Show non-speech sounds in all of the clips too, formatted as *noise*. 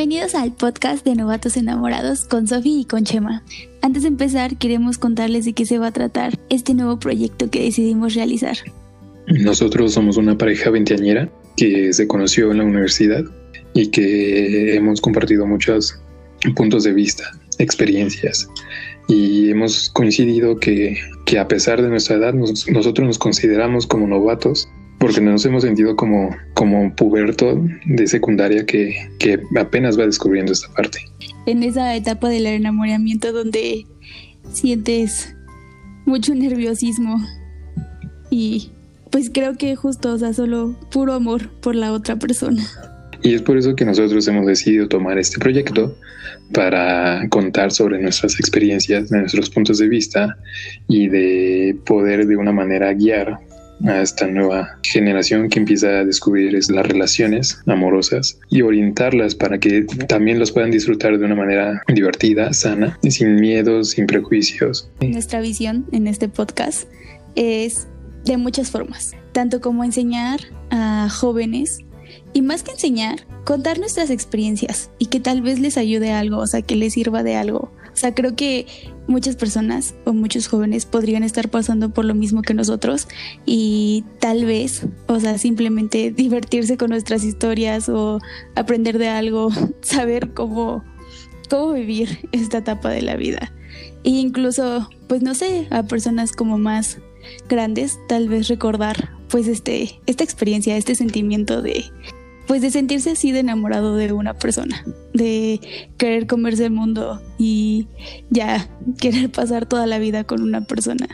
Bienvenidos al podcast de Novatos Enamorados con Sofi y con Chema. Antes de empezar, queremos contarles de qué se va a tratar este nuevo proyecto que decidimos realizar. Nosotros somos una pareja veinteañera que se conoció en la universidad y que hemos compartido muchos puntos de vista, experiencias y hemos coincidido que, que a pesar de nuestra edad nosotros nos consideramos como novatos porque nos hemos sentido como, como puberto de secundaria que, que apenas va descubriendo esta parte. En esa etapa del enamoramiento donde sientes mucho nerviosismo y pues creo que justo, o sea, solo puro amor por la otra persona. Y es por eso que nosotros hemos decidido tomar este proyecto para contar sobre nuestras experiencias, nuestros puntos de vista y de poder de una manera guiar a esta nueva generación que empieza a descubrir las relaciones amorosas y orientarlas para que también los puedan disfrutar de una manera divertida, sana, sin miedos, sin prejuicios. Nuestra visión en este podcast es de muchas formas, tanto como enseñar a jóvenes y más que enseñar, contar nuestras experiencias y que tal vez les ayude algo, o sea, que les sirva de algo. O sea, creo que muchas personas o muchos jóvenes podrían estar pasando por lo mismo que nosotros y tal vez, o sea, simplemente *laughs* divertirse con nuestras historias o aprender de algo, *laughs* saber cómo, cómo vivir esta etapa de la vida. E incluso, pues no sé, a personas como más grandes, tal vez recordar pues este, esta experiencia, este sentimiento de, pues de sentirse así de enamorado de una persona, de querer comerse el mundo y ya querer pasar toda la vida con una persona.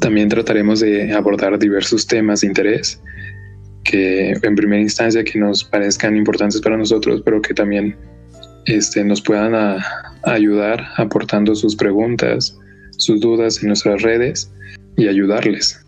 También trataremos de abordar diversos temas de interés que en primera instancia que nos parezcan importantes para nosotros, pero que también este, nos puedan ayudar aportando sus preguntas, sus dudas en nuestras redes y ayudarles